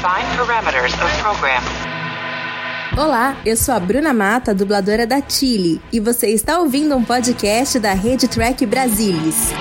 Define parameters of program. Olá, eu sou a Bruna Mata, dubladora da Chile, e você está ouvindo um podcast da Rede Track Brasilis.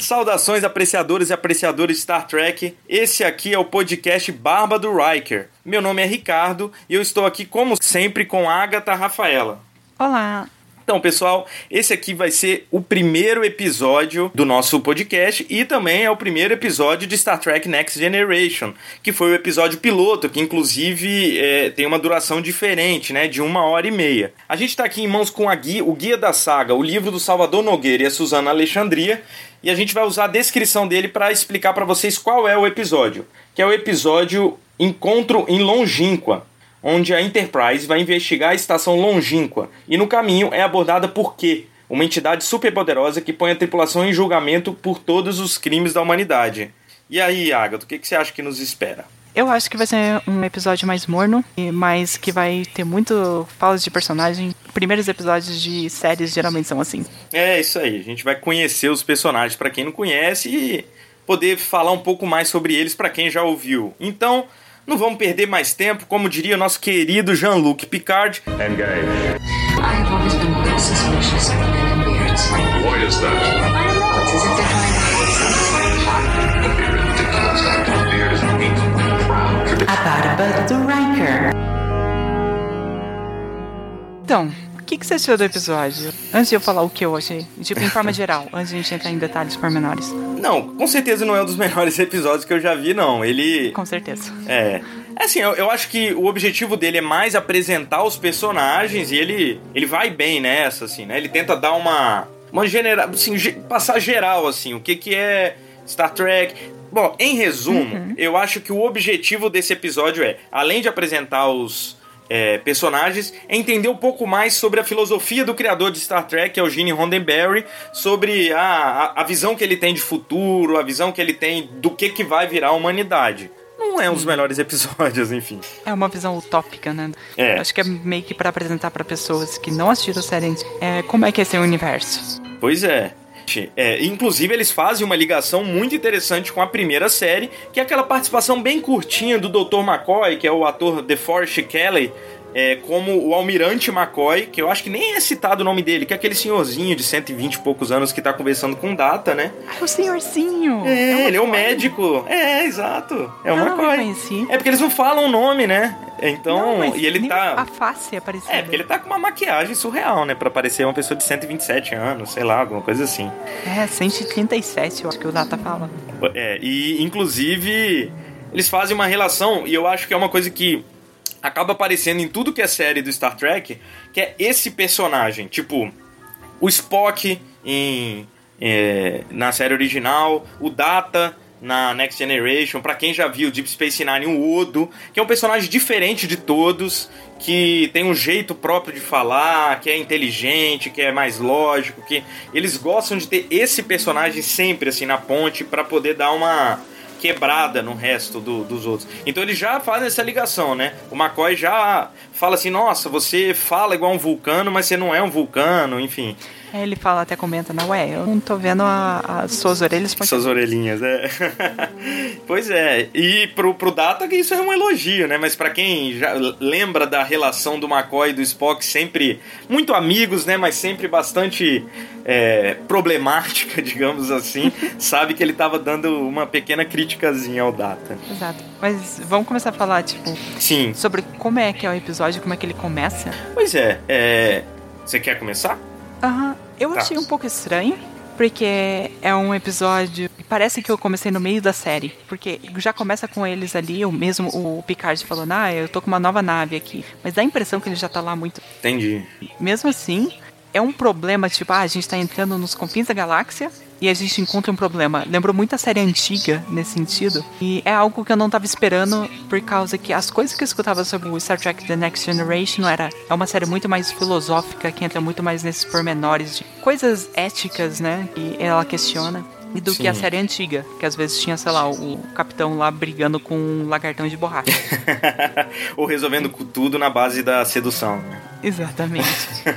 Saudações, apreciadores e apreciadoras de Star Trek. Esse aqui é o podcast Barba do Riker. Meu nome é Ricardo e eu estou aqui, como sempre, com Agatha Rafaela. Olá. Então, pessoal, esse aqui vai ser o primeiro episódio do nosso podcast e também é o primeiro episódio de Star Trek Next Generation, que foi o episódio piloto, que inclusive é, tem uma duração diferente, né, de uma hora e meia. A gente está aqui em mãos com a guia, o Guia da Saga, o livro do Salvador Nogueira e a Suzana Alexandria, e a gente vai usar a descrição dele para explicar para vocês qual é o episódio, que é o episódio Encontro em Longínqua onde a Enterprise vai investigar a estação longínqua e no caminho é abordada por Q, uma entidade superpoderosa que põe a tripulação em julgamento por todos os crimes da humanidade. E aí, Agatha, o que, que você acha que nos espera? Eu acho que vai ser um episódio mais morno, mas que vai ter muito falas de personagem. Primeiros episódios de séries geralmente são assim. É isso aí, a gente vai conhecer os personagens para quem não conhece e poder falar um pouco mais sobre eles para quem já ouviu. Então, não vamos perder mais tempo, como diria nosso querido Jean-Luc Picard. Engage. I have always been quite suspicious of men in beards. Why is that? I don't know. It's as if they're trying to hide something. Don't be ridiculous. A beard is weak, proud. A barba do Riker. Então, que, que você achou do episódio? Antes de eu falar o que eu achei, tipo, em forma geral, antes de a gente entrar em detalhes pormenores. Não, com certeza não é um dos melhores episódios que eu já vi, não. Ele. Com certeza. É. É assim, eu, eu acho que o objetivo dele é mais apresentar os personagens e ele, ele vai bem nessa, assim, né? Ele tenta dar uma. Uma general. Assim, passar geral, assim, o que, que é Star Trek. Bom, em resumo, eu acho que o objetivo desse episódio é, além de apresentar os é, personagens, é entender um pouco mais sobre a filosofia do criador de Star Trek, que é o Gene Roddenberry, sobre a, a, a visão que ele tem de futuro, a visão que ele tem do que, que vai virar a humanidade. Não é um dos melhores episódios, enfim. É uma visão utópica, né? É. Acho que é meio que pra apresentar pra pessoas que não assistiram a série é, como é que é esse universo. Pois é. É, inclusive, eles fazem uma ligação muito interessante com a primeira série, que é aquela participação bem curtinha do Dr. McCoy, que é o ator DeForest Kelly, é, como o Almirante McCoy, que eu acho que nem é citado o nome dele, que é aquele senhorzinho de 120 e poucos anos que tá conversando com Data, né? Ah, o senhorzinho! É, ele é o médico. É, exato. É o Ah, McCoy. É porque eles não falam o nome, né? Então, Não, e ele tá. A face é parecida. É, porque ele tá com uma maquiagem surreal, né? Pra parecer uma pessoa de 127 anos, sei lá, alguma coisa assim. É, 137, eu acho que o Data fala. É, e inclusive eles fazem uma relação, e eu acho que é uma coisa que acaba aparecendo em tudo que é série do Star Trek, que é esse personagem. Tipo, o Spock em, é, na série original, o Data na Next Generation, pra quem já viu Deep Space Nine, o Odo, que é um personagem diferente de todos, que tem um jeito próprio de falar, que é inteligente, que é mais lógico, que eles gostam de ter esse personagem sempre assim na ponte pra poder dar uma quebrada no resto do- dos outros. Então eles já fazem essa ligação, né? O McCoy já fala assim: nossa, você fala igual um vulcano, mas você não é um vulcano, enfim. É, ele fala, até comenta, não, ué, eu não tô vendo as suas orelhas Suas orelhinhas, é. pois é. E pro, pro Data que isso é um elogio, né? Mas pra quem já lembra da relação do McCoy e do Spock, sempre muito amigos, né? Mas sempre bastante é, problemática, digamos assim, sabe que ele tava dando uma pequena criticazinha ao Data. Exato. Mas vamos começar a falar, tipo, Sim. sobre como é que é o episódio, como é que ele começa. Pois é, é... Você quer começar? Aham. Eu Tá. achei um pouco estranho, porque é um episódio. Parece que eu comecei no meio da série. Porque já começa com eles ali, o mesmo o Picard falando, ah, eu tô com uma nova nave aqui. Mas dá a impressão que ele já tá lá muito. Entendi. Mesmo assim, é um problema, tipo, ah, a gente tá entrando nos confins da galáxia e a gente encontra um problema. Lembrou muito a série antiga nesse sentido. E é algo que eu não tava esperando, por causa que as coisas que eu escutava sobre o Star Trek The Next Generation era. É uma série muito mais filosófica, que entra muito mais nesses pormenores de coisas éticas, né? Que ela questiona. E do que a Sim. série antiga, que às vezes tinha, sei lá, o capitão lá brigando com um lagartão de borracha. Ou resolvendo tudo na base da sedução. né? Exatamente.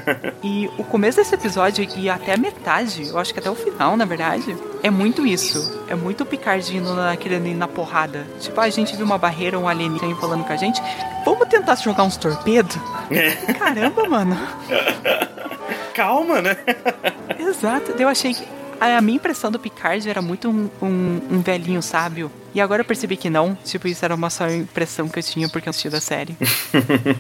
e o começo desse episódio e até a metade, eu acho que até o final, na verdade, É muito isso. É muito o Picard indo naquele ali na porrada. Tipo, a gente viu uma barreira, um alienígena falando com a gente. Vamos tentar jogar uns torpedos? É. Caramba, mano. Calma, né? Exato. Eu achei que. A minha impressão do Picard era muito um, um, um velhinho sábio. E agora eu percebi que não. Tipo, isso era uma só impressão que eu tinha porque eu assisti da série.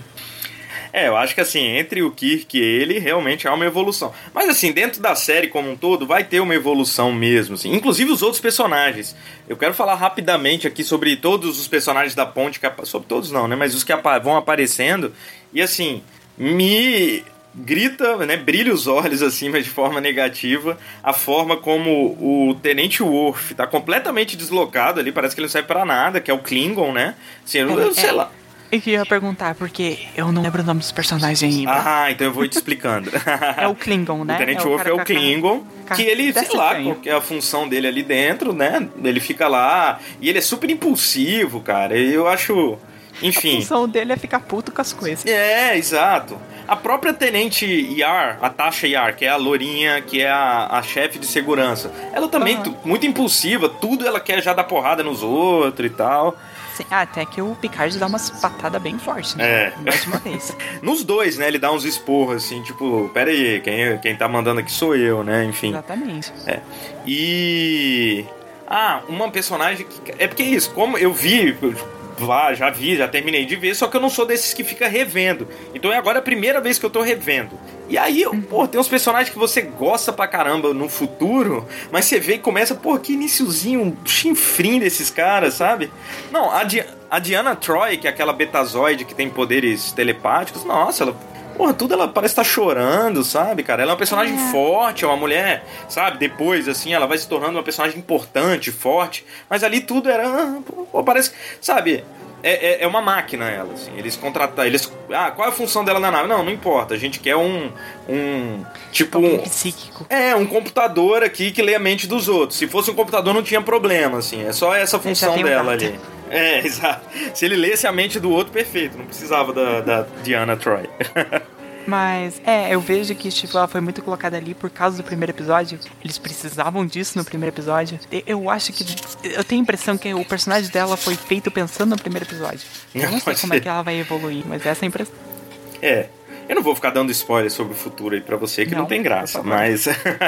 É, eu acho que assim, entre o Kirk e ele, realmente há uma evolução. Mas assim, dentro da série como um todo, vai ter uma evolução mesmo, assim. Inclusive os outros personagens. Eu quero falar rapidamente aqui sobre todos os personagens da ponte, que sobre todos não, né? Mas os que vão aparecendo. E assim, me grita, né, brilha os olhos assim, mas de forma negativa, a forma como o Tenente Worf tá completamente deslocado ali, parece que ele não serve pra nada, que é o Klingon, né? Assim, eu, eu sei É. lá. Eu queria perguntar, porque eu não lembro o nome dos personagens ainda. Ah, então eu vou te explicando. É o Klingon, né? O Tenente É cara é o cara- Klingon, que ele, sei lá, tamanho. qual que é a função dele ali dentro, né? Ele fica lá e ele é super impulsivo, cara. E eu acho. A Enfim. função dele é ficar puto com as coisas. É, exato. A própria Tenente Yar, a Tasha Yar, que é a lourinha, que é a, a chefe de segurança, ela também tu- muito impulsiva, tudo ela quer já dar porrada nos outros e tal. Sim, ah, até que o Picard dá umas patadas bem fortes, né? É. Mais uma vez. Nos dois, né? Ele dá uns esporros assim, tipo, pera aí, quem, quem tá mandando aqui sou eu, né? Enfim. Exatamente. E. Ah, uma personagem que. É porque é isso, como eu vi. Vá, já vi, já terminei de ver, só que eu não sou desses que fica revendo. Então é agora a primeira vez que eu tô revendo. E aí, eu, pô, tem uns personagens que você gosta pra caramba no futuro, mas você vê e começa, pô, que iniciozinho, um chinfrim desses caras, sabe? Não, a, Di- a Diana Troy, que é aquela betazoide que tem poderes telepáticos, nossa, ela Porra, tudo ela parece estar chorando, sabe, cara? Ela é uma personagem forte, é uma mulher, sabe? Depois, assim, ela vai se tornando uma personagem importante, forte. Mas ali tudo era. ah, Pô, parece. Sabe? É, é, é uma máquina ela, assim. Eles contratam. Eles. Ah, qual é a função dela na nave? Não, não importa. A gente quer um. Um. Tipo um. Psíquico. É, um computador aqui que lê a mente dos outros. Se fosse um computador, não tinha problema, assim. É só essa função dela ali. É, exato. Se ele lesse a mente do outro, perfeito. Não precisava da, da Diana Troy. Mas, é, eu vejo que, tipo, ela foi muito colocada ali por causa do primeiro episódio. Eles precisavam disso no primeiro episódio. Eu acho que. Eu tenho a impressão que o personagem dela foi feito pensando no primeiro episódio. Eu não sei como é que ela vai evoluir, mas essa é a impressão. É. Eu não vou ficar dando spoiler sobre o futuro aí pra você, que não, Não, tem graça, mas.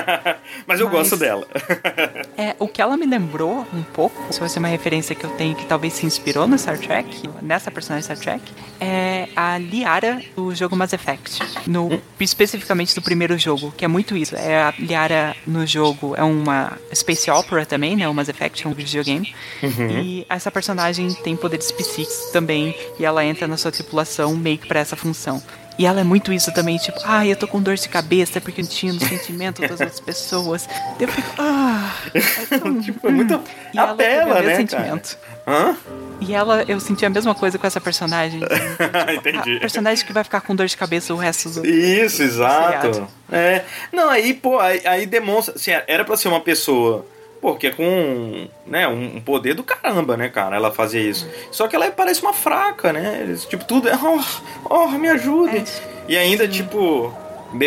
mas eu Mas- gosto dela. É, o que ela me lembrou um pouco, se fosse uma referência que eu tenho que talvez se inspirou no Star Trek, nessa personagem Star Trek, é a Liara do jogo Mass Effect. No, especificamente do primeiro jogo, que é muito isso. É a Liara no jogo é uma Space Opera também, né? O Mass Effect é um videogame. E essa personagem tem poderes psíquicos também, e ela entra na sua tripulação meio que pra essa função. E ela é muito isso também, tipo, ah, eu tô com dor de cabeça porque eu tinha no sentimento das outras pessoas. Eu fico, ah, é tão... tipo, é muito. E ela apela, o mesmo né? sentimento. Cara? Hã? E ela, eu senti a mesma coisa com essa personagem. Tipo, Entendi. A personagem que vai ficar com dor de cabeça o resto do. Isso, exato. seriado. É. Não, aí, pô, aí, aí demonstra. Assim, era pra ser uma pessoa. Pô, que é com né, um poder do caramba, né, cara? Ela fazer isso. Só que ela parece uma fraca, né? Tipo, tudo é. Oh, oh me ajude. É. E ainda, tipo.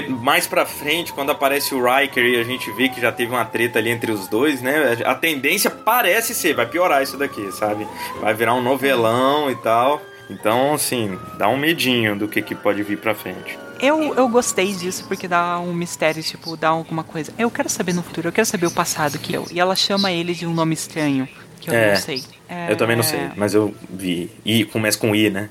Mais pra frente, quando aparece o Riker e a gente vê que já teve uma treta ali entre os dois, né? A tendência parece ser, vai piorar isso daqui, sabe? Vai virar um novelão e tal. Então, assim, dá um medinho do que, que pode vir pra frente. Eu, eu gostei disso porque dá um mistério, tipo, dá alguma coisa. Eu quero saber no futuro, eu quero saber o passado que eu. E ela chama ele de um nome estranho, que eu É. não sei. É, Eu também não sei, mas eu vi. I começa com I, né?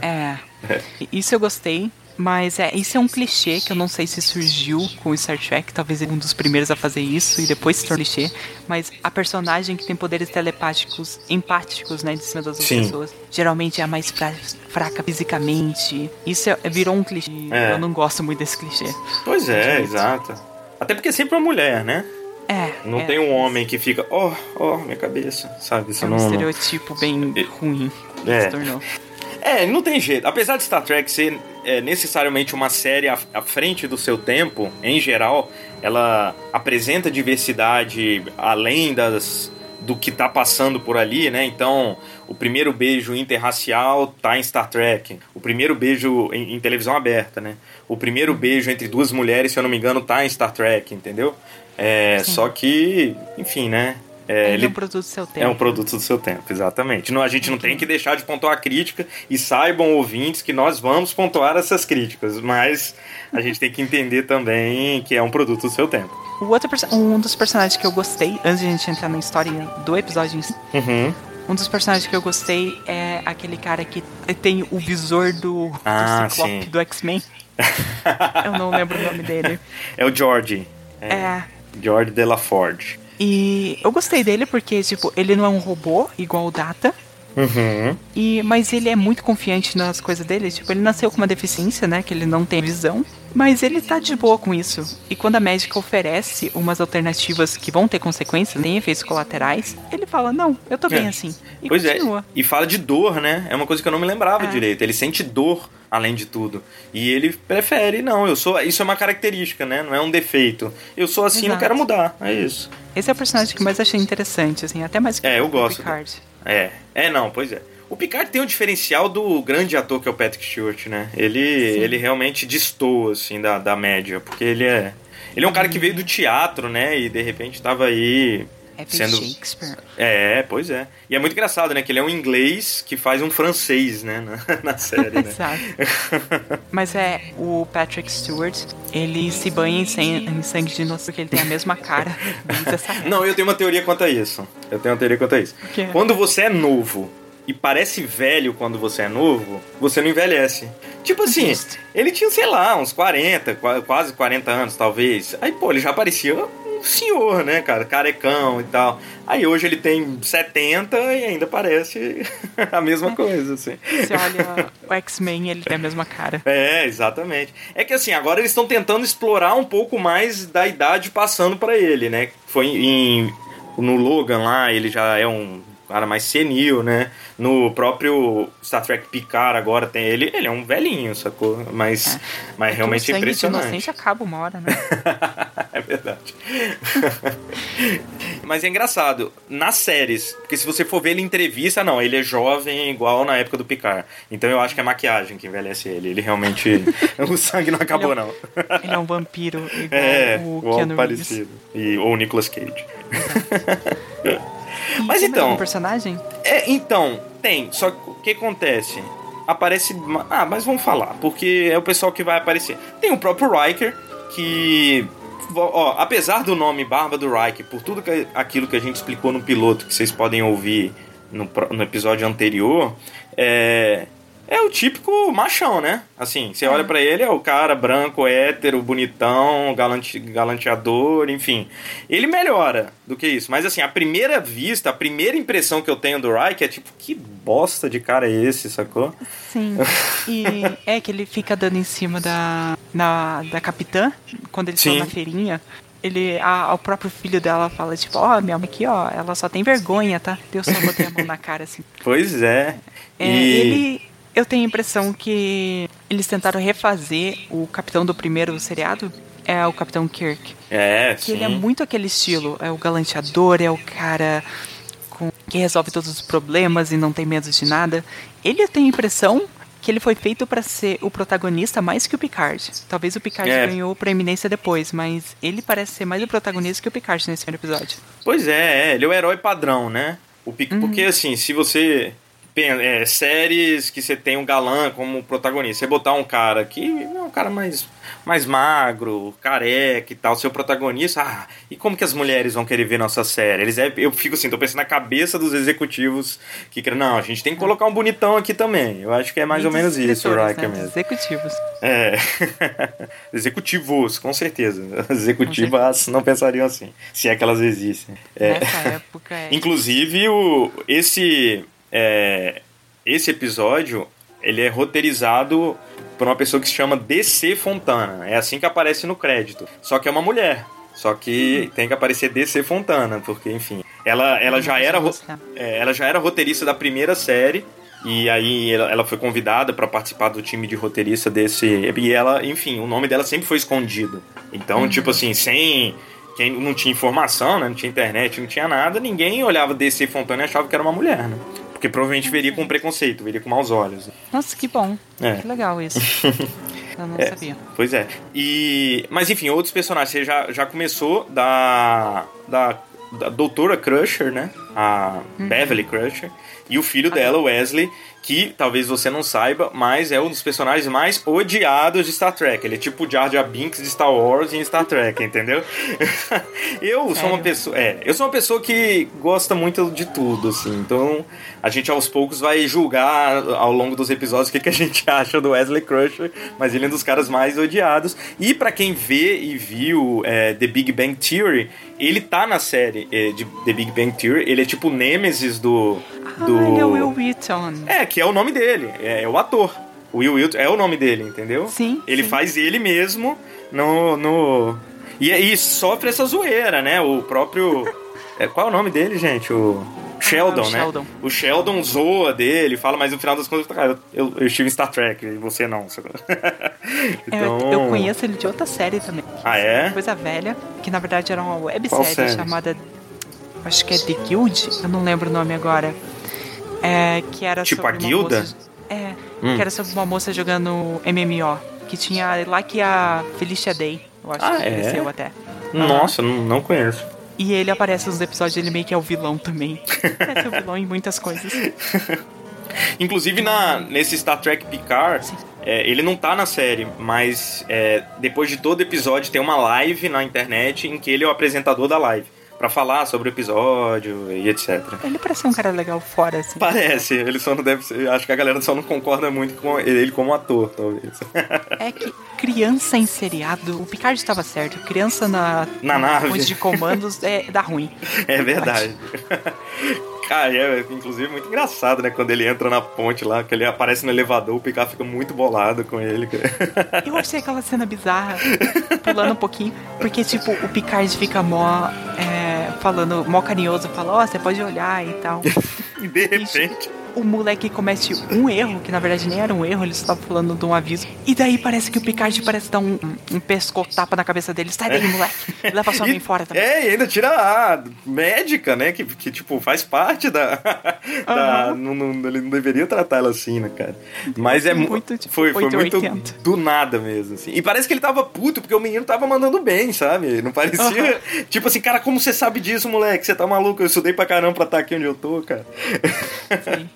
É. Isso eu gostei. Mas é, isso é um clichê que eu não sei se surgiu com o Star Trek, talvez ele é um dos primeiros a fazer isso e depois se tornou clichê. Mas a personagem que tem poderes telepáticos, empáticos, né, de cima das outras Sim. pessoas, geralmente é a mais fra- fraca fisicamente. Isso é- virou um clichê. É. Eu não gosto muito desse clichê. Pois é, exato. Até porque é sempre uma mulher, né? É. Não é, tem um homem que fica, oh, oh, minha cabeça, sabe? Isso É um não, estereotipo bem ruim. que É. Se tornou. É, não tem jeito. Apesar de Star Trek ser é, necessariamente uma série à, à frente do seu tempo, em geral, ela apresenta diversidade além das, do que tá passando por ali, né? Então, o primeiro beijo interracial tá em Star Trek. O primeiro beijo em, em televisão aberta, né? O primeiro beijo entre duas mulheres, se eu não me engano, tá em Star Trek, entendeu? É, só que, enfim, né? É, Ele é um produto do seu tempo. é um produto do seu tempo, exatamente. Não, a gente não tem que deixar de pontuar a crítica e saibam, ouvintes, que nós vamos pontuar essas críticas, mas a gente tem que entender também que é um produto do seu tempo. O outro um dos personagens que eu gostei, antes de a gente entrar na história do episódio em si, Uhum. um dos personagens que eu gostei é aquele cara que tem o visor do, do Ah, Ciclope sim. do X-Men. Eu não lembro o nome dele. É o George. É. George Delaford. E eu gostei dele porque, tipo, ele não é um robô igual o Data. Uhum. E, mas ele é muito confiante nas coisas dele. Tipo, ele nasceu com uma deficiência, né? Que ele não tem visão. Mas ele tá de boa com isso. E quando a médica oferece umas alternativas que vão ter consequências, nem efeitos colaterais, ele fala, não, eu tô bem É. assim. E pois continua. é. E fala de dor, né? É uma coisa que eu não me lembrava É. direito. Ele sente dor além de tudo. E ele prefere, não, eu sou. Isso é uma característica, né? Não é um defeito. Eu sou assim, não Exato. quero mudar. É isso. Esse é o personagem que eu mais achei interessante, assim, até mais que É, eu gosto Picard. É. É, não, pois é. O Picard tem o diferencial do grande ator que é o Patrick Stewart, né? Ele, ele realmente destoa, assim, da, da média. Porque ele é. Ele é um cara que veio do teatro, né? E de repente tava aí. É Sendo- Shakespeare. É, pois é. E é muito engraçado, né? Que ele é um inglês que faz um francês, né? Na, na série, né? Exato. Mas é, o Patrick Stewart, ele se banha em, san- em sangue de inocente porque ele tem a mesma cara. Não, eu tenho uma teoria quanto a isso. Eu tenho uma teoria quanto a isso. Quando você é novo e parece velho quando você é novo, você não envelhece. Tipo assim, Justo. ele tinha, sei lá, uns 40, qua- quase 40 anos, talvez. Aí, pô, ele já parecia um senhor, né, cara? Carecão e tal. Aí hoje ele tem 70 e ainda parece a mesma coisa, assim. Você olha o X-Men, ele tem a mesma cara. É, exatamente. É que assim, agora eles estão tentando explorar um pouco mais da idade passando pra ele, né? Foi em no Logan lá, ele já é um cara mais senil, né? No próprio Star Trek Picard agora tem ele, ele é um velhinho, sacou? Mas, mas realmente o é sangue de impressionante. inocente acaba uma hora, né? é verdade. Mas é engraçado, nas séries, porque se você for ver ele em entrevista, não, ele é jovem igual na época do Picard. Então eu acho que é maquiagem que envelhece ele. Ele realmente. o sangue não acabou, Ele é não. Ele é um vampiro igual É, o igual Keanu Reeves. parecido. E, ou o Nicolas Cage. Mas Tem então- algum personagem? É, então, tem. Só que o que acontece? Aparece. Ah, mas vamos falar, porque é o pessoal que vai aparecer. Tem o próprio Riker, que. Ó, apesar do nome Barba do Riker, por tudo que, aquilo que a gente explicou no piloto, que vocês podem ouvir no, no episódio anterior, é. É o típico machão, né? Assim, você olha pra ele, é o cara branco, hétero, bonitão, galante, galanteador, enfim. Ele melhora do que isso. Mas assim, a primeira vista, a primeira impressão que eu tenho do Reich é tipo, que bosta de cara é esse, sacou? Sim. E é que ele fica dando em cima da, na, da capitã, quando eles Sim. estão na feirinha. Ele, a, o próprio filho dela fala, tipo, ó, minha mãe aqui, ó, ela só tem vergonha, tá? Eu só botei a mão na cara, assim. Pois é. É, e... Ele, eu tenho a impressão que eles tentaram refazer o capitão do primeiro seriado, é o Capitão Kirk. É, Que sim. ele é muito aquele estilo, é o galanteador, é o cara com, que resolve todos os problemas e não tem medo de nada. Ele tenho a impressão que ele foi feito pra ser o protagonista mais que o Picard. Talvez o Picard É. ganhou proeminência depois, mas ele parece ser mais o protagonista que o Picard nesse primeiro episódio. Pois é, é, ele é o herói padrão, né? O Pic- Uhum. Porque assim, se você. É, séries que você tem um galã como protagonista, você botar um cara que é um cara mais, mais magro, careca e tal, seu protagonista, ah, e como que as mulheres vão querer ver nossa série? Eles é, eu fico assim, tô pensando na cabeça dos executivos que querem, não, a gente tem que colocar um bonitão aqui também. Eu acho que é mais E ou menos isso, o Riker né, mesmo. Executivos. É. Executivos, com certeza. Executivas não pensariam assim, se é que elas existem. É. Nessa época é. Inclusive, o, esse, é, esse episódio ele é roteirizado por uma pessoa que se chama DC Fontana. É assim que aparece no crédito. Só que é uma mulher. Só que tem que aparecer DC Fontana, porque, enfim. Ela, ela, já, era, é, ela já era roteirista da primeira série. E aí ela, ela foi convidada para participar do time de roteirista desse. E ela, enfim, o nome dela sempre foi escondido. Então, tipo assim, sem quem não tinha informação, né? Não tinha internet, não tinha nada, ninguém olhava DC Fontana e achava que era uma mulher, né? Porque provavelmente veria com preconceito, veria com maus olhos. Nossa, que bom. É. Que legal isso. Eu não É. sabia. Pois é. E, mas enfim, outros personagens. Você já, já começou da, da, da doutora Crusher, né? A Beverly Crusher. E o filho dela, Wesley, que talvez você não saiba, mas é um dos personagens mais odiados de Star Trek. Ele é tipo o Jar Jar Binks de Star Wars em Star Trek, entendeu? eu sou uma pessoa. É, eu sou uma pessoa que gosta muito de tudo, assim. Então, a gente aos poucos vai julgar ao longo dos episódios o que, que a gente acha do Wesley Crusher, mas ele é um dos caras mais odiados. E pra quem vê e viu é, The Big Bang Theory, ele tá na série é, de The Big Bang Theory. Ele é tipo o Nemesis do. do... Ah, ele é o Will Wheaton. É, que é o nome dele, é, é o ator. O Will Wilton é o nome dele, entendeu? Sim, Ele sim. faz ele mesmo no. no... E, e sofre essa zoeira, né? O próprio. é, qual é o nome dele, gente? O. Sheldon, o né? Sheldon. O Sheldon zoa dele, fala, mas no final das contas, cara, eu, eu estive em Star Trek e você não. então... É, eu conheço ele de outra série também. Ah, é? Coisa velha, que na verdade era uma websérie série? chamada. Acho que é The Guild, eu não lembro o nome agora. É, que era Tipo sobre a guilda? moça- é, Hum. que era sobre uma moça jogando MMO. Que tinha lá que a Felicia Day, eu acho Ah, que é? apareceu até. Nossa, não, não conheço. E ele aparece nos episódios, ele meio que é o vilão também. Parece o vilão em muitas coisas. Inclusive na, nesse Star Trek Picard, é, ele não tá na série, mas é, depois de todo episódio tem uma live na internet em que ele é o apresentador da live. Pra falar sobre o episódio e etc. Ele parece um cara legal fora, assim. Parece, ele só não deve ser. Acho que a galera só não concorda muito com ele como ator, talvez. É que criança em seriado, o Picard estava certo. Criança na, Na nave. de comandos é, dá ruim. É verdade. Cara, é inclusive muito engraçado, né? Quando ele entra na ponte lá, que ele aparece no elevador, o Picard fica muito bolado com ele. Eu achei aquela cena bizarra, pulando um pouquinho, porque, tipo, o Picard fica mó, é, falando, mó carinhoso, fala, ó, você pode olhar e tal. E de repente. O moleque comete um erro, que na verdade nem era um erro, ele só tava falando de um aviso. E daí parece que o Picard parece dar um, um pescotapa na cabeça dele. Sai daí, moleque. Leva sua mãe fora também. É, e ainda tira a médica, né? Que, que tipo, faz parte da. da não, não- ele não deveria tratar ela assim, né, cara? Mas é mu- Muito, tipo, Foi, foi muito 880. do nada mesmo, assim. E parece que ele tava puto, porque o menino tava mandando bem, sabe? Não parecia. Tipo assim, cara, como você sabe disso, moleque? Você tá maluco? Eu estudei pra caramba pra estar aqui onde eu tô, cara. Sim.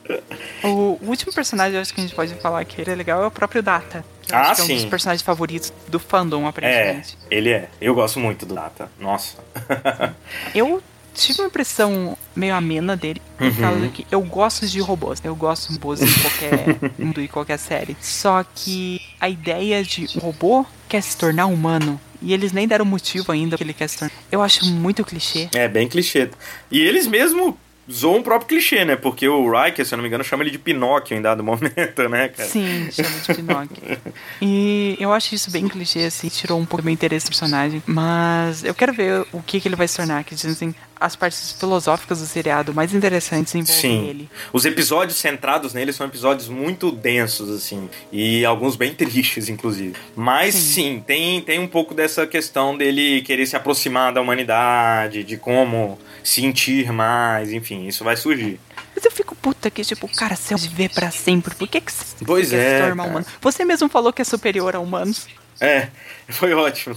O, último personagem, eu acho que a gente pode falar que ele é legal, é o próprio Data. Ah, acho que é um dos sim. personagens favoritos do fandom, É, aparentemente. ele é. Eu gosto muito do Data. Nossa. Eu tive uma impressão meio amena dele, por Uhum. causa que eu gosto de robôs. Eu gosto de robôs em qualquer mundo e qualquer série. Só que a ideia de um robô quer se tornar humano. E eles nem deram motivo ainda que ele quer se tornar. Eu acho muito clichê. É, bem clichê. E eles mesmo zoam o próprio clichê, né? Porque o Riker, se eu não me engano, chama ele de Pinóquio em dado momento, né, cara? Sim, chama de Pinóquio. E eu acho isso bem clichê, assim, tirou um pouco do meu interesse no personagem. Mas eu quero ver o que, que ele vai se tornar. Que dizem as partes filosóficas do seriado mais interessantes envolvem Sim. ele. Os episódios centrados nele são episódios muito densos, assim. E alguns bem tristes, inclusive. Mas sim, tem, tem um pouco dessa questão dele querer se aproximar da humanidade, de como sentir mais, enfim, isso vai surgir. Mas eu fico puta que, tipo, cara, você vai viver pra sempre. Por que, que você Pois é, se tornar cara. humano? Você mesmo falou que é superior a humanos. É, foi ótimo.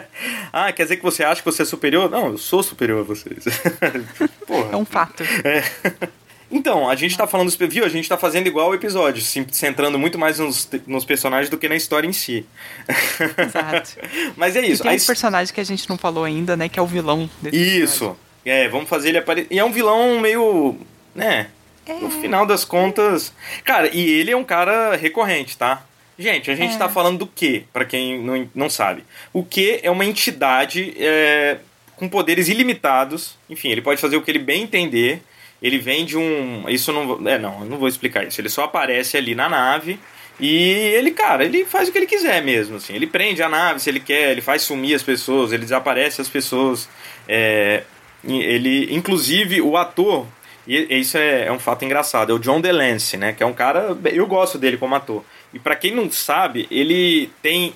ah, quer dizer que você acha que você é superior? Não, eu sou superior a vocês. Porra. É um fato. É. Então, a gente tá falando, dos- viu? A gente tá fazendo igual o episódio, se centrando muito mais nos, nos personagens do que na história em si. Exato. Mas é E isso. tem a um personagem que a gente não falou ainda, né? Que é o vilão desse Isso. É, vamos fazer ele aparecer. E é um vilão meio. né? No final das contas. Cara, e ele é um cara recorrente, tá? Gente, a gente É. tá falando do quê? Pra quem não, não sabe. O que é uma entidade é, com poderes ilimitados. Enfim, ele pode fazer o que ele bem entender. Ele vem de um. Isso não. É, não, eu não vou explicar isso. Ele só aparece ali na nave. E ele, cara, ele faz o que ele quiser mesmo, assim. Ele prende a nave se ele quer, ele faz sumir as pessoas, ele desaparece as pessoas. É, ele, inclusive, o ator, e isso é, é um fato engraçado, é o John DeLance, né? Que é um cara. Eu gosto dele como ator. E pra quem não sabe, ele tem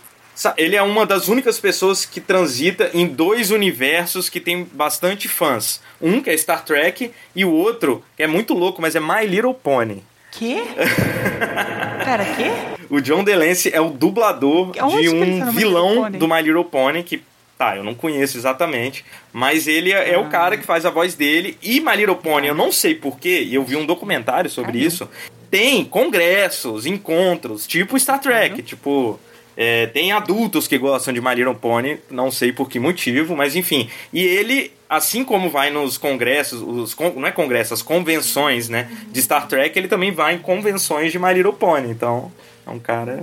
Ele é uma das únicas pessoas que transita em dois universos que tem bastante fãs. Um que é Star Trek e o outro, que é muito louco, mas é My Little Pony. Quê? Pera, quê? O John DeLancey é o dublador Aonde de que um tá vilão do My Little Pony que Tá, eu não conheço exatamente, mas ele é, Ah. é o cara que faz a voz dele. E My Little Pony, eu não sei porquê, e eu vi um documentário sobre Caramba. isso. Tem congressos, encontros, tipo Star Trek, tipo. é, tem adultos que gostam de My Little Pony, não sei por que motivo, mas enfim. E ele, assim como vai nos congressos, os, não é congressos, as convenções, né, de Star Trek, ele também vai em convenções de My Little Pony, então é um cara...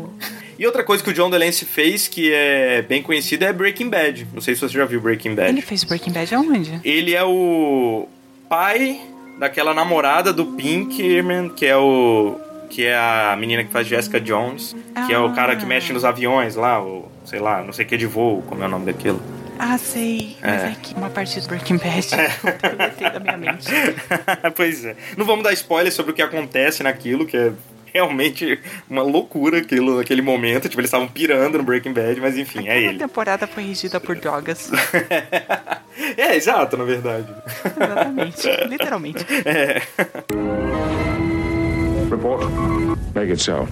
E outra coisa que o John DeLancey fez, que é bem conhecida, é Breaking Bad. Não sei se você já viu Breaking Bad. Ele fez Breaking Bad aonde? Ele é o pai daquela namorada do Pinkman, que é o que é a menina que faz Jessica Jones, que é o cara que mexe nos aviões lá, o sei lá, não sei o que de voo, como é o nome daquilo. Ah, sei. Mas É. é, que uma parte do Breaking Bad eu deletei da minha mente. pois é. Não vamos dar spoiler sobre o que acontece naquilo, que é realmente uma loucura aquilo naquele momento. Tipo, eles estavam pirando no Breaking Bad, mas enfim, é Aquela ele. temporada foi regida por drogas. É, exato, na verdade. Exatamente. Literalmente. Report. Make it so.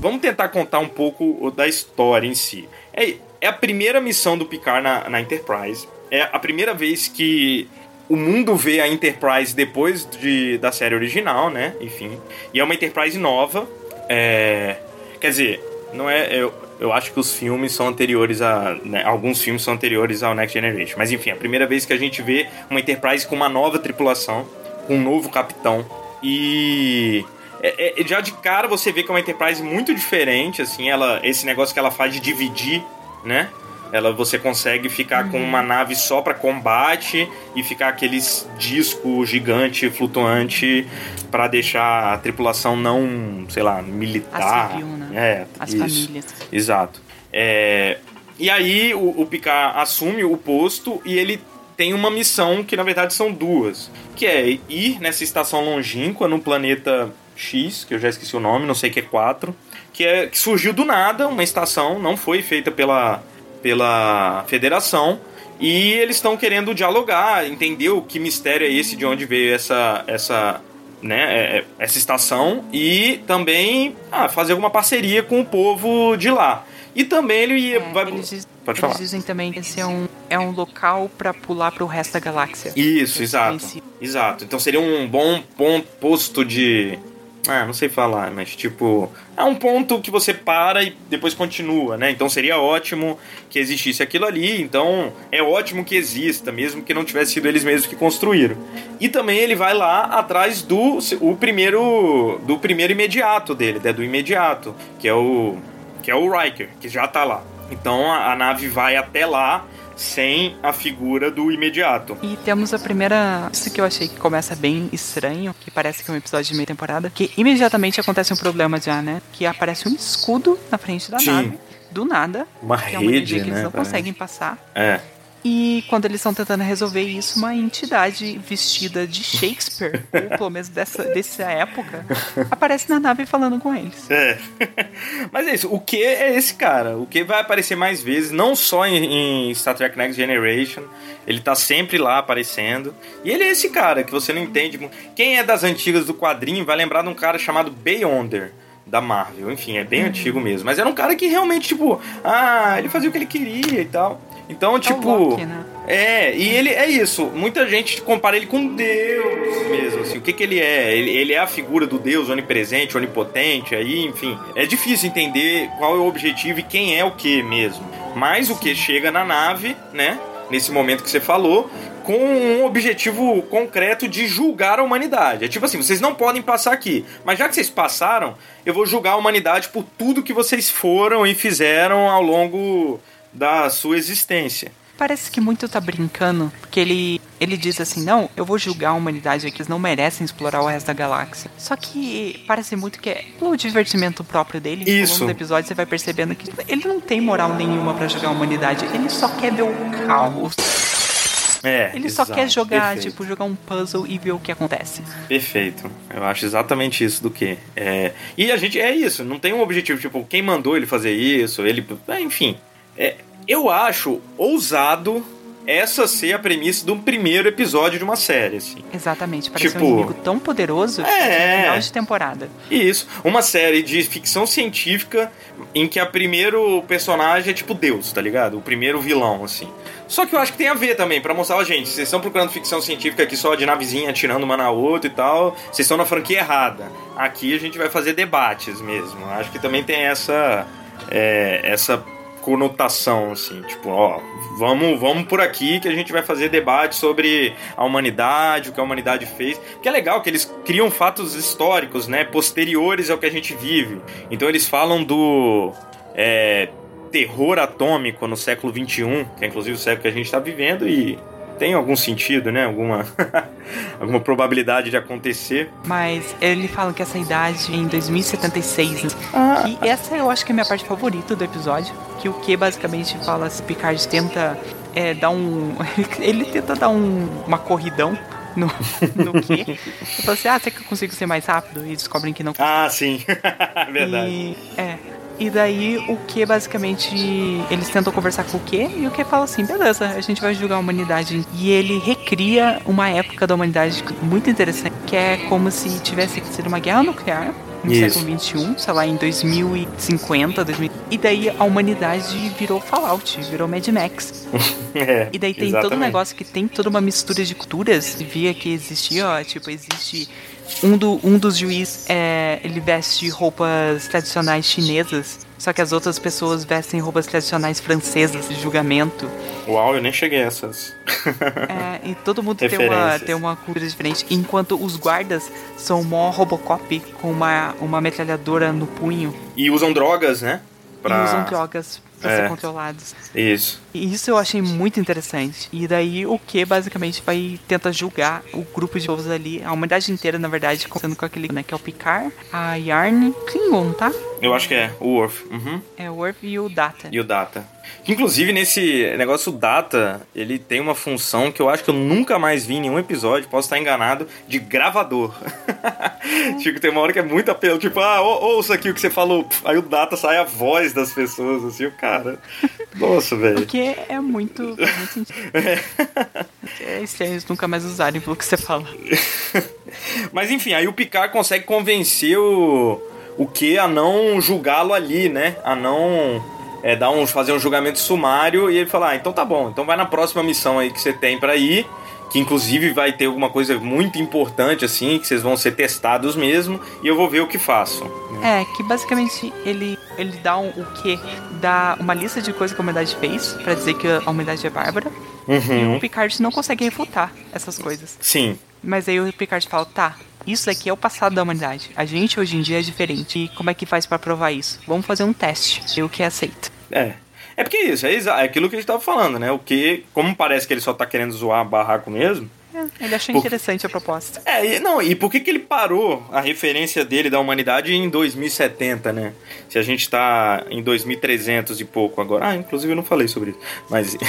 Vamos tentar contar um pouco da história em si. É, é a primeira missão do Picard na, na Enterprise. É a primeira vez que o mundo vê a Enterprise depois de, da série original, né? Enfim. E é uma Enterprise nova. É, quer dizer, não é. Eu, eu acho que os filmes são anteriores a. né, alguns filmes são anteriores ao Next Generation. Mas enfim, é a primeira vez que a gente vê uma Enterprise com uma nova tripulação, com um novo capitão. E. é- é- já de cara você vê que é uma Enterprise muito diferente, assim, ela, esse negócio que ela faz de dividir, né? Ela você consegue ficar com uma nave só para combate e ficar aqueles disco gigante flutuante para deixar a tripulação não, sei lá, militar. A civil, né? É, As isso. famílias. Exato. É, e aí o, o Picard assume o posto e ele tem uma missão que na verdade são duas, que é ir nessa estação longínqua no planeta X, que eu já esqueci o nome, não sei que é 4, que é que surgiu do nada, uma estação, não foi feita pela pela Federação. E eles estão querendo dialogar, entender o que mistério é esse, de onde veio essa, essa, né, é- é- essa estação e também ah, fazer alguma parceria com o povo de lá. E também ele ia. vai- É, Eles, diz- Pode eles falar. dizem também que esse é um, é um local pra pular pro resto da galáxia. Isso, Eles exato. Exato. Então seria um bom ponto, posto de. Ah, não sei falar, mas tipo. É um ponto que você para e depois continua, né? Então seria ótimo que existisse aquilo ali. Então é ótimo que exista, mesmo que não tivesse sido eles mesmos que construíram. E também ele vai lá atrás do o primeiro do primeiro imediato dele, né? do imediato, que é o que é o Riker, que já tá lá. Então a, a nave vai até lá sem a figura do imediato. E temos a primeira. Isso que eu achei que começa bem estranho, que parece que é um episódio de meia temporada. Que imediatamente acontece um problema já, né? Que aparece um escudo na frente da Sim. nave. Do nada. Uma que é uma rede, energia que eles né, não parece. conseguem passar. É. E quando eles estão tentando resolver isso, uma entidade vestida de Shakespeare, ou pelo menos dessa, dessa época, aparece na nave falando com eles. É. Mas é isso. O que é esse cara? O que vai aparecer mais vezes, não só em, em Star Trek Next Generation. Ele tá sempre lá aparecendo. E ele é esse cara que você não entende. Quem é das antigas do quadrinho vai lembrar de um cara chamado Beyonder. Da Marvel, enfim, é bem antigo mesmo. Mas era um cara que realmente, tipo, ah, ele fazia o que ele queria e tal. Então, tipo. Loki, né? É, e ele é isso. Muita gente compara ele com Deus mesmo. Assim, o que, que ele é? Ele, ele é a figura do Deus onipresente, onipotente, aí, enfim. É difícil entender qual é o objetivo e quem é o que mesmo. Mas o que chega na nave, né? Nesse momento que você falou, com um objetivo concreto de julgar a humanidade. É tipo assim, vocês não podem passar aqui. Mas já que vocês passaram, eu vou julgar a humanidade por tudo que vocês foram e fizeram ao longo da sua existência. Parece que muito tá brincando, porque ele, ele diz assim: não, eu vou julgar a humanidade aqui, eles não merecem explorar o resto da galáxia. Só que parece muito que é pelo divertimento próprio dele. Ao Isso. longo do episódio você vai percebendo que ele não tem moral nenhuma pra julgar a humanidade, ele só quer ver o caos. É, Ele só exato, quer jogar, perfeito. tipo, jogar um puzzle e ver o que acontece. Perfeito. Eu acho exatamente isso do que. É... E a gente é isso, não tem um objetivo, tipo, quem mandou ele fazer isso, ele. é, enfim. É, eu acho ousado essa ser a premissa de um primeiro episódio de uma série, assim. Exatamente, parece Tipo- um inimigo tão poderoso que É. final de temporada. Isso, uma série de ficção científica em que a primeiro personagem é tipo Deus, tá ligado? O primeiro vilão, assim. Só que eu acho que tem a ver também, pra mostrar, ó, gente, vocês estão procurando ficção científica aqui só de navezinha atirando uma na outra e tal, vocês estão na franquia errada. Aqui a gente vai fazer debates mesmo. Acho que também tem essa é, essa conotação, assim, tipo, ó, vamos, vamos por aqui que a gente vai fazer debate sobre a humanidade, o que a humanidade fez. Que é legal que eles criam fatos históricos, né, posteriores ao que a gente vive. Então eles falam do é, terror atômico no século XXI, que é inclusive o século que a gente está vivendo e tem algum sentido, né, alguma, alguma probabilidade de acontecer. Mas ele fala que essa idade é em 2076. né? Ah. E essa eu acho que é a minha parte favorita do episódio. Que o que basicamente fala se Picard tenta é, dar um. Ele tenta dar um, uma corridão no, no que. Ele fala assim: ah, será que eu consigo ser mais rápido? E descobrem que não Ah, sim, verdade. E, é. E daí o que basicamente eles tentam conversar com o que e o que fala assim, beleza, a gente vai julgar a humanidade. E ele recria uma época da humanidade muito interessante, que é como se tivesse sido uma guerra nuclear no Isso. século XXI, sei lá, em 2050, 2000. E daí a humanidade virou Fallout, virou Mad Max. É, E daí tem todo um exatamente. negócio que tem toda uma mistura de culturas. Via que existia, ó, tipo, existe. Um, do, um dos juízes, é, ele veste roupas tradicionais chinesas, só que as outras pessoas vestem roupas tradicionais francesas de julgamento. Uau, eu nem cheguei a essas. É, e todo mundo tem uma, tem uma cultura diferente. Enquanto os guardas são mó Robocop com uma, uma metralhadora no punho E usam drogas, né? e usam drogas pra É. ser controlados. Isso. E isso eu achei muito interessante. E daí o que basicamente vai tentar julgar o grupo de povos ali, a humanidade inteira, na verdade, contando com aquele, né, que é o Picard, a Yarn, Klingon, tá? Eu acho que é, o Worf. Uhum. É o Worf e o Data. E o Data. Inclusive, nesse negócio, o Data, ele tem uma função que eu acho que eu nunca mais vi em nenhum episódio, posso estar enganado, de gravador. tipo, tem uma hora que é muito apelo, tipo, ah, ou- ouça aqui o que você falou. Aí o Data sai a voz das pessoas, assim, o cara. Nossa, velho. Porque é muito. sentido. É estranho eles nunca mais usarem pelo que você fala. Mas enfim, aí o Picard consegue convencer o, o que a não julgá-lo ali, né? A não é, dar um, fazer um julgamento sumário e ele fala: ah, então tá bom, então vai na próxima missão aí que você tem pra ir. Que inclusive vai ter alguma coisa muito importante, assim, que vocês vão ser testados mesmo, e eu vou ver o que faço. É, que basicamente ele, ele dá um, o quê? Dá uma lista de coisas que a humanidade fez pra dizer que a humanidade é bárbara. E Uhum. o Picard não consegue refutar essas coisas. Sim. Mas aí o Picard fala, tá, isso daqui é o passado da humanidade. A gente hoje em dia é diferente. E como é que faz pra provar isso? Vamos fazer um teste. E o que aceita. É. É porque isso, é, é aquilo que a gente tava falando, né? O que, como parece que ele só tá querendo zoar barraco mesmo, É, ele achou Por- interessante a proposta. É, e- não, e por que, que ele parou a referência dele da humanidade em 2070, né? Se a gente tá em 2300 e pouco agora. Ah, inclusive eu não falei sobre isso. Mas.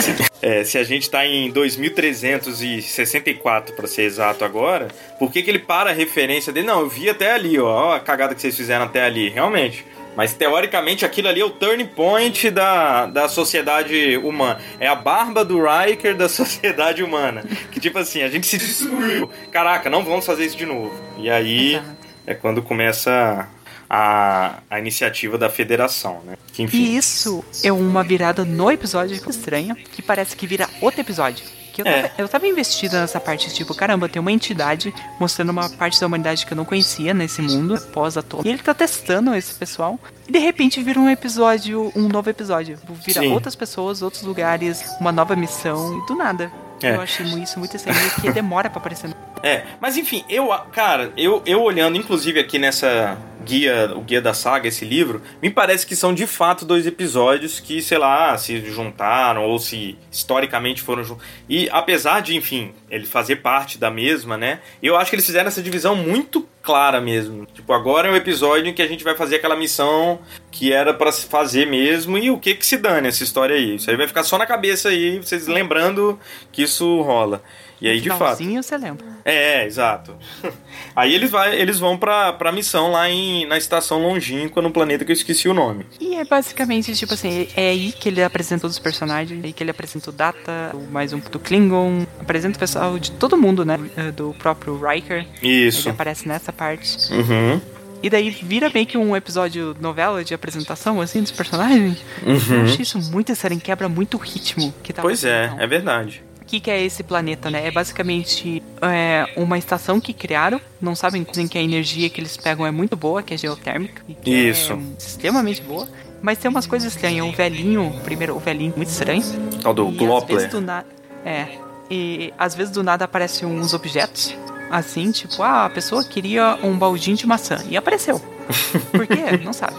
se, é, se a gente tá em 2364, pra ser exato agora, por que, que ele para a referência dele? Não, eu vi até ali, ó, ó, a cagada que vocês fizeram até ali, realmente. Mas teoricamente aquilo ali é o turning point da, da sociedade humana. É a barba do Riker da sociedade humana. Que tipo assim, a gente se destruiu. Caraca, não vamos fazer isso de novo. E aí Exato. é quando começa a, a iniciativa da federação, né? Que enfim. E isso é uma virada no episódio estranha, que parece que vira outro episódio. Que eu, É. tava, eu tava investida nessa parte, tipo, caramba, tem uma entidade mostrando uma parte da humanidade que eu não conhecia nesse mundo, pós-atômico. E ele tá testando esse pessoal. E de repente vira um episódio, um novo episódio. Vira Sim. outras pessoas, outros lugares, uma nova missão, e do nada. É. Eu achei isso muito estranho, porque demora pra aparecer. É, mas enfim, eu, cara, eu, eu olhando, inclusive aqui nessa guia, o guia da saga, esse livro, me parece que são de fato dois episódios que, sei lá, se juntaram ou se historicamente foram juntos. E apesar de, enfim, ele fazer parte da mesma, né? Eu acho que eles fizeram essa divisão muito clara mesmo. Tipo, agora é um episódio em que a gente vai fazer aquela missão que era para se fazer mesmo e o que que se dane essa história aí. Isso aí vai ficar só na cabeça aí, vocês lembrando que isso rola. E aí, de fato. Você lembra. É, exato. Aí eles, vai, eles vão pra, pra missão lá em, na estação longínqua, no planeta que eu esqueci o nome. E é basicamente, tipo assim, é aí que ele apresenta os personagens, é aí que ele apresenta o Data, mais um do Klingon, apresenta o pessoal de todo mundo, né? eh, Do próprio Riker. Isso. Ele aparece nessa parte. Uhum. E daí vira meio que um episódio novela de apresentação, assim, dos personagens. Eu achei isso muito sério, quebra muito o ritmo que tá Uhum. Pois é, é verdade. O que, que é esse planeta, né? É basicamente é, uma estação que criaram. Não sabem dizem que a energia que eles pegam é muito boa, que é geotérmica. E que Isso. É extremamente boa. Mas tem umas coisas estranhas. O velhinho, primeiro, o velhinho muito estranho. Tal do Gloppler. vezes do nada. É. E às vezes do nada aparecem uns objetos. Assim, tipo, ah, a pessoa queria um baldinho de maçã. E apareceu. Por quê? Não sabe.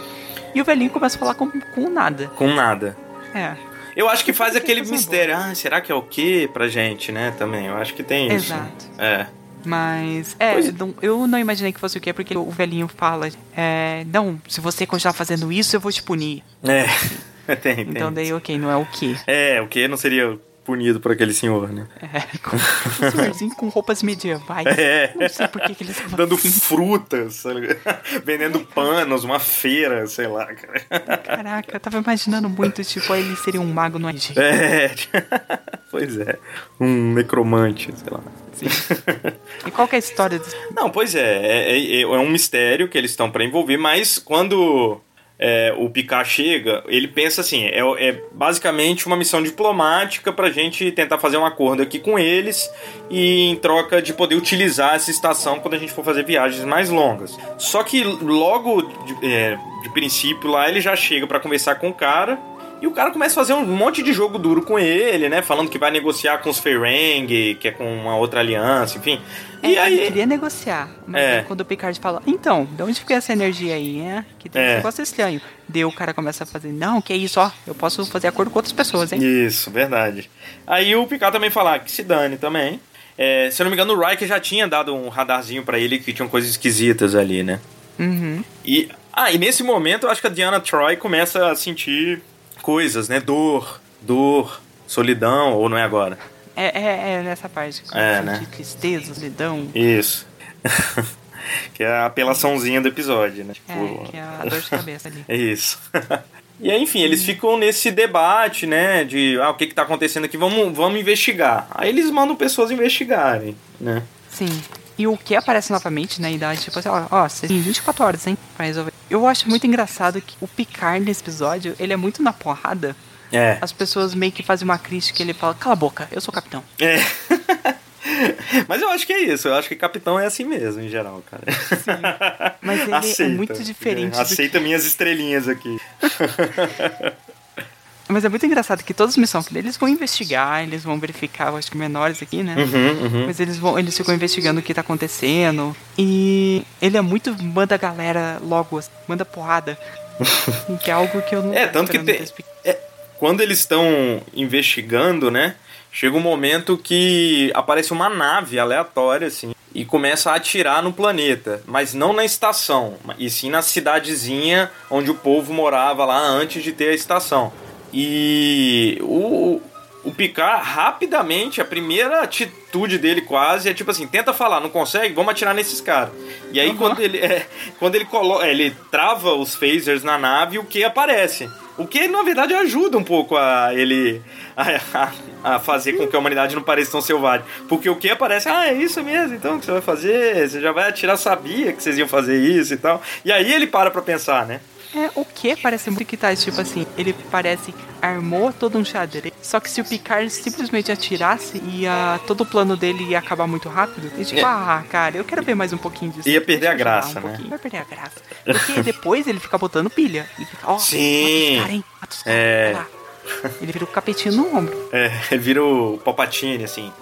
E o velhinho começa a falar com, com nada. Com nada. É. Eu acho que faz que aquele mistério. Ah, será que é o quê pra gente, né? Também. Eu acho que tem isso. Exato. É. Mas, é, Pois é. eu não imaginei que fosse o quê, porque o velhinho fala, é, não, se você continuar fazendo isso, eu vou te punir. É. tem, tem. Então daí, ok, não é o quê? É, o que não seria punido por aquele senhor, né? É, com, um senhorzinho com roupas medievais. É. Não sei por que, que eles Dando assim. frutas, vendendo panos, uma feira, sei lá, cara. Caraca, eu tava imaginando muito, tipo, ele seria um mago no Egito. É. pois é. Um necromante, sei lá. E qual que é a história desse... Não, pois é, é, é- é um mistério que eles estão pra envolver, mas quando é, o Picard chega, ele pensa assim: é, é basicamente uma missão diplomática pra gente tentar fazer um acordo aqui com eles e em troca de poder utilizar essa estação quando a gente for fazer viagens mais longas. Só que logo de, é, de princípio lá ele já chega pra conversar com o cara. E o cara começa a fazer um monte de jogo duro com ele, né? Falando que vai negociar com os Ferengi, que é com uma outra aliança, enfim. E É, aí. Ele queria negociar, mas É. aí quando o Picard fala, então, de onde fica essa energia aí, né? Que tem É. um negócio estranho. Daí o cara começa a fazer, não, que isso, ó, eu posso fazer acordo com outras pessoas, hein? Isso, verdade. Aí o Picard também fala que se dane também. É, se eu não me engano, o Riker já tinha dado um radarzinho pra ele que tinham coisas esquisitas ali, né? Uhum. E, ah, e nesse momento eu acho que a Diana Troy começa a sentir coisas, né? Dor, dor, solidão, ou não é agora? É, é, é nessa parte. É, de né? tristeza, solidão. Isso. que é a apelaçãozinha do episódio, né? É, Tipo, que é a dor de cabeça ali. É isso. E aí, enfim, eles ficam nesse debate, né? De ah, o que, que tá acontecendo aqui, vamos, vamos investigar. Aí eles mandam pessoas investigarem, né? Sim. E o que aparece novamente na idade, tipo assim, ó, ó, você tem 24 horas, hein, pra resolver. Eu acho muito engraçado que o Picard nesse episódio, ele é muito na porrada. É. As pessoas meio que fazem uma crítica e ele fala, cala a boca, eu sou capitão. É. Mas eu acho que é isso, eu acho que capitão é assim mesmo, em geral, cara. Mas ele é Aceita. muito diferente Aceita minhas estrelinhas aqui. Mas é muito engraçado que todas as missões que eles vão investigar, eles vão verificar, eu acho que menores aqui, né? Uhum, Mas eles vão, eles ficam investigando o que tá acontecendo. E ele é muito manda a galera logo, assim, manda porrada. que é algo que eu não É, tanto que tem. é, quando eles estão investigando, né? Chega um momento que aparece uma nave aleatória, assim, e começa a atirar no planeta. Mas não na estação, e sim na cidadezinha onde o povo morava lá antes de ter a estação. E o, o Picard, rapidamente, a primeira atitude dele quase é tipo assim: tenta falar, não consegue? Vamos atirar nesses caras. E aí, quando ele é, quando ele coloca, ele trava os phasers na nave, o que aparece? O que, na verdade, ajuda um pouco a ele a, a- a fazer com que a humanidade não pareça tão selvagem. Porque o que aparece, ah, é isso mesmo, então, que você vai fazer? Você já vai atirar, sabia que vocês iam fazer isso e tal. E aí ele para pra pensar, né? É, o que parece muito que tá, tipo assim, ele parece armou todo um xadrez. Só que se o Picard simplesmente atirasse, ia, todo o plano dele ia acabar muito rápido. E tipo, É. ah, cara, eu quero ver mais um pouquinho disso. Ia perder a graça, um né? pouquinho. Vai perder a graça. Porque depois ele fica botando pilha. E fica, ó, Sim. os caras, hein? É. lá. Ele vira o capetinho no ombro. É, ele vira o Palpatine, assim.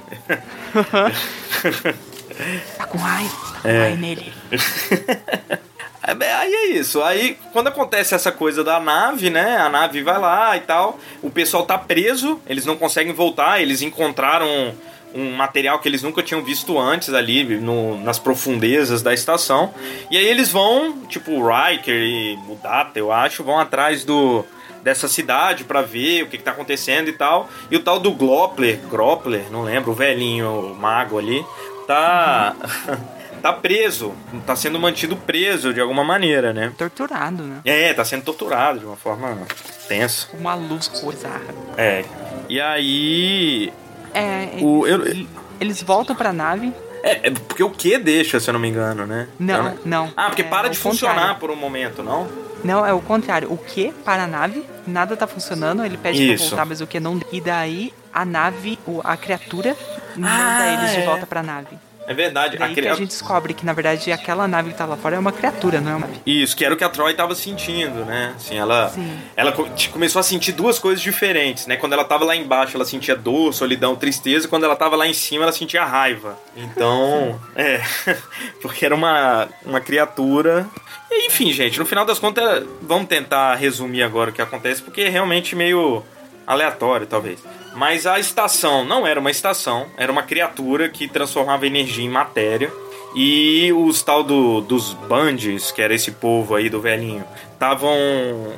Tá com raiva, tá com É. raiva nele. É, Aí é isso. Aí, quando acontece essa coisa da nave, né? A nave vai lá e tal. O pessoal tá preso, eles não conseguem voltar. Eles encontraram um material que eles nunca tinham visto antes ali no- nas profundezas da estação. E aí eles vão, tipo, o Riker e o Data, eu acho, vão atrás do dessa cidade pra ver o que, que tá acontecendo e tal. E o tal do Glopler, Gropler, não lembro, o velhinho o mago ali, tá tá preso, tá sendo mantido preso de alguma maneira, né? Torturado, né? É, tá sendo torturado de uma forma tensa. Uma luz bizarra. É. E aí. É, eles, O- eu- eles voltam pra nave. É, é porque o que deixa, se eu não me engano, né? Não, Então, não. Ah, porque É para o de funcionar contrário. por um momento, não? Não, é o contrário. O que para a nave, nada tá funcionando, ele pede Isso. pra voltar, mas o que não. E daí a nave, a criatura, manda Ah, eles de é. volta pra nave. É verdade. Daí aquele- que a gente descobre que, na verdade, aquela nave que tá lá fora é uma criatura, não é uma. Isso, que era o que a Troy tava sentindo, né? Assim, ela, Sim. ela começou a sentir duas coisas diferentes, né? Quando ela tava lá embaixo, ela sentia dor, solidão, tristeza. E quando ela tava lá em cima, ela sentia raiva. Então, é. Porque era uma, uma criatura. E, enfim, gente, no final das contas, vamos tentar resumir agora o que acontece, porque é realmente meio aleatório, talvez. Mas a estação não era uma estação, era uma criatura que transformava energia em matéria. E os tal do, dos bandes, que era esse povo aí do velhinho, estavam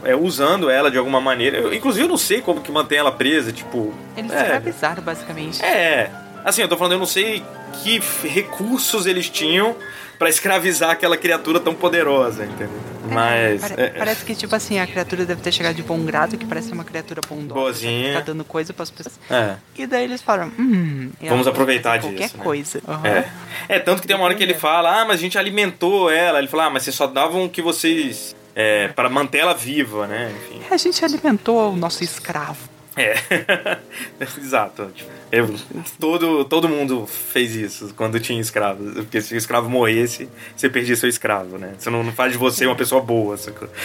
é, usando ela de alguma maneira. Eu, inclusive, eu não sei como que mantém ela presa, tipo. Eles é, escravizaram, basicamente. é. Assim, eu tô falando, eu não sei que recursos eles tinham pra escravizar aquela criatura tão poderosa, entendeu? Mas. Pare- é, Parece que, tipo assim, a criatura deve ter chegado de bom grado, que parece uma criatura bondosa. Boazinha. Tá dando coisa pras pessoas. é. E daí eles falaram, hum... Vamos aproveitar disso, Qualquer né? coisa. Aham. É. é, tanto que tem uma hora que ele fala, ah, mas a gente alimentou ela. Ele fala, ah, mas vocês só davam o que vocês. É, para manter ela viva, né? Enfim. A gente alimentou o nosso escravo. É. Exato. Tipo, eu- todo, todo mundo fez isso quando tinha escravos. Porque se o escravo morresse, você perdia seu escravo, né? Você não, não faz de você uma pessoa boa, sacou?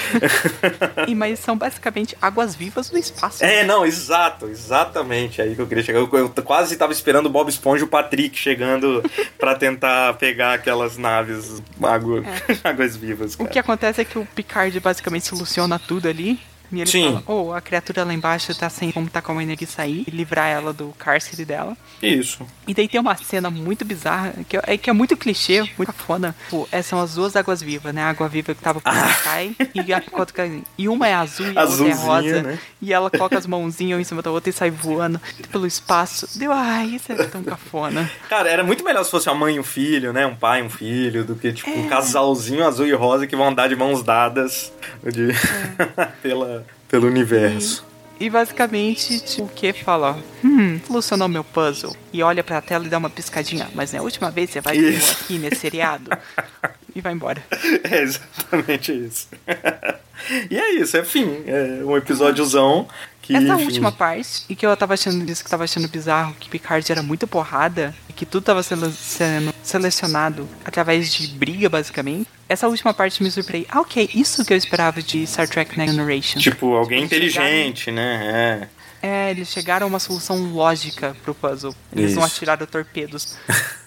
E, mas são basicamente águas vivas do espaço. É, não, exato, exatamente. Aí que eu queria chegar. Eu, eu quase tava esperando o Bob Esponja e o Patrick chegando pra tentar pegar aquelas naves água, águas vivas. O Cara. que acontece é que o Picard basicamente soluciona tudo ali. E ele Sim. fala, oh, a criatura lá embaixo tá sem como tá com a energia sair e livrar ela do cárcere dela. Isso. E daí tem uma cena muito bizarra, que é, que é muito clichê, muito fona. Pô, essas são as duas águas vivas, né? A água viva que tava por cai e, a, outra que- e uma é azul e a outra é rosa. né? E ela coloca as mãozinhas em cima da outra e sai voando pelo espaço. Deu, ai, isso é tão cafona. Cara, era muito melhor se fosse uma mãe e um filho, né? Um pai e um filho, do que tipo um casalzinho azul e rosa que vão andar de mãos dadas de... pela, pelo universo. E basicamente, tipo, o que fala, hum, solucionou meu puzzle. E olha pra tela e dá uma piscadinha. Mas na última vez você vai Isso. aqui nesse seriado. e vai embora. É exatamente isso. e é isso, é fim. É um episódiozão que. Essa enfim, última parte, e que eu tava achando disso que tava achando bizarro, que Picard era muito porrada, e que tudo tava sendo, sendo selecionado através de briga, basicamente. Essa última parte me surpreendeu. Ah, ok, isso que eu esperava de Star Trek Next Generation. Tipo, alguém chegaram- inteligente, né? É, eles chegaram a uma solução lógica pro puzzle. Eles não Isso. atiraram torpedos.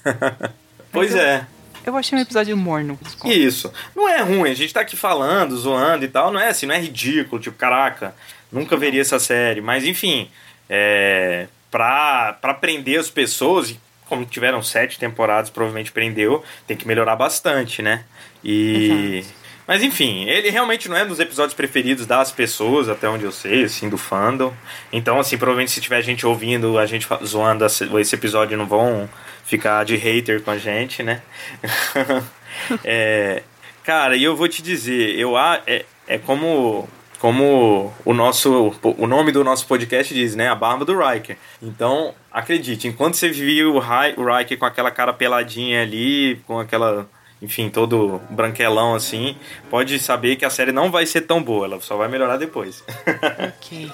É. Pois eu- é. Eu achei um episódio morno. Isso. Não é ruim, a gente tá aqui falando, zoando e tal, não é assim, não é ridículo, tipo, caraca, nunca veria essa série. Mas enfim, é. Pra, pra prender as pessoas, e como tiveram sete temporadas, provavelmente prendeu, tem que melhorar bastante, né? E. Mas enfim, ele realmente não é dos episódios preferidos das pessoas, até onde eu sei, assim, do fandom. Então, assim, provavelmente se tiver gente ouvindo a gente zoando esse esse episódio, não vão ficar de hater com a gente, né? É, cara, e eu vou te dizer, eu é, é como como o nosso o nome do nosso podcast diz, né? A barba do Riker. Então, acredite, enquanto você viu o Riker com aquela cara peladinha ali, com aquela enfim, todo branquelão assim, pode saber que a série não vai ser tão boa, ela só vai melhorar depois. Ok.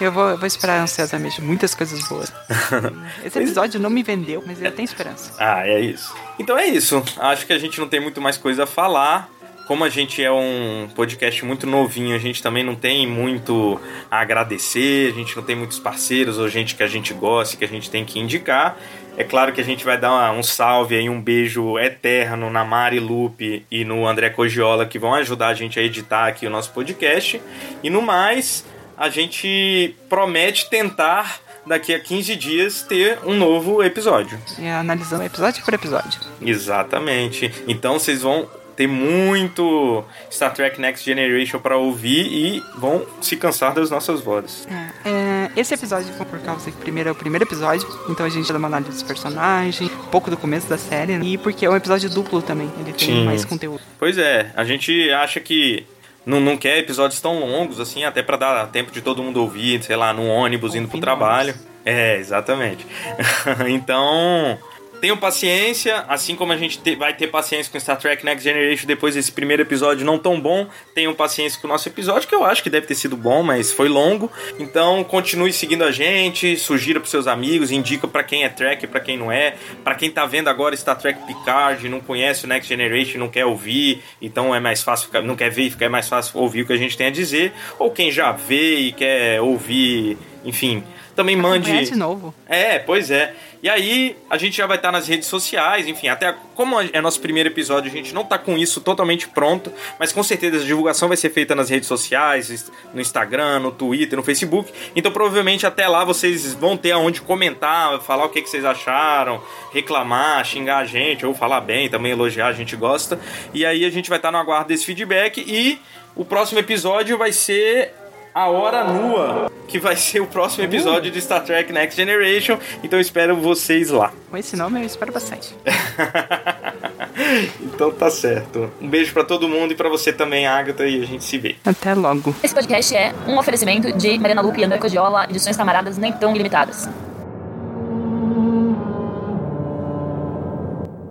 Eu vou, eu vou esperar ansiosamente muitas coisas boas. Esse episódio não me vendeu, mas eu tenho esperança. Ah, é isso. Então é isso. Acho que a gente não tem muito mais coisa a falar. Como a gente é um podcast muito novinho, a gente também não tem muito a agradecer, a gente não tem muitos parceiros ou gente que a gente gosta, que a gente tem que indicar. É claro que a gente vai dar uma- um salve aí, um beijo eterno na Mari Lupe e no André Cogiola que vão ajudar a gente a editar aqui o nosso podcast. E no mais, a gente promete tentar daqui a 15 dias ter um novo episódio. E analisando episódio por episódio. Exatamente. Então vocês vão ter muito Star Trek Next Generation para ouvir e vão se cansar das nossas vozes. É, esse episódio foi por causa que primeiro é o primeiro episódio, então a gente dá uma análise dos personagens, um pouco do começo da série, né? e porque é um episódio duplo também, ele tem Sim. mais conteúdo. Pois é, a gente acha que não, não quer episódios tão longos assim, até para dar tempo de todo mundo ouvir, sei lá, num ônibus indo pro Ouvindo trabalho. É, exatamente. então, tenham paciência, assim como a gente te- vai ter paciência com Star Trek Next Generation depois desse primeiro episódio não tão bom, tenham paciência com o nosso episódio, que eu acho que deve ter sido bom, mas foi longo. Então, continue seguindo a gente, sugira pros seus amigos, indica pra quem é Trek pra quem não é. Pra quem tá vendo agora Star Trek Picard, não conhece o Next Generation, não quer ouvir, então é mais fácil, não quer ver fica é mais fácil ouvir o que a gente tem a dizer. Ou quem já vê e quer ouvir, enfim, também mande. Acompanhar de novo. É, pois é. E aí, a gente já vai estar nas redes sociais, enfim, até como é nosso primeiro episódio, a gente não tá com isso totalmente pronto, mas com certeza a divulgação vai ser feita nas redes sociais, no Instagram, no Twitter, no Facebook. Então, provavelmente até lá vocês vão ter aonde comentar, falar o que, que vocês acharam, reclamar, xingar a gente, ou falar bem, também elogiar, a gente gosta. E aí a gente vai estar no aguardo desse feedback e o próximo episódio vai ser a Hora Nua, que vai ser o próximo episódio de Star Trek Next Generation. Então eu espero vocês lá. Com esse nome eu espero bastante. então tá certo. Um beijo pra todo mundo e pra você também, Agatha, e a gente se vê. Até logo. Esse podcast é um oferecimento de Mariana Lupe e André Codiola, edições camaradas nem tão limitadas.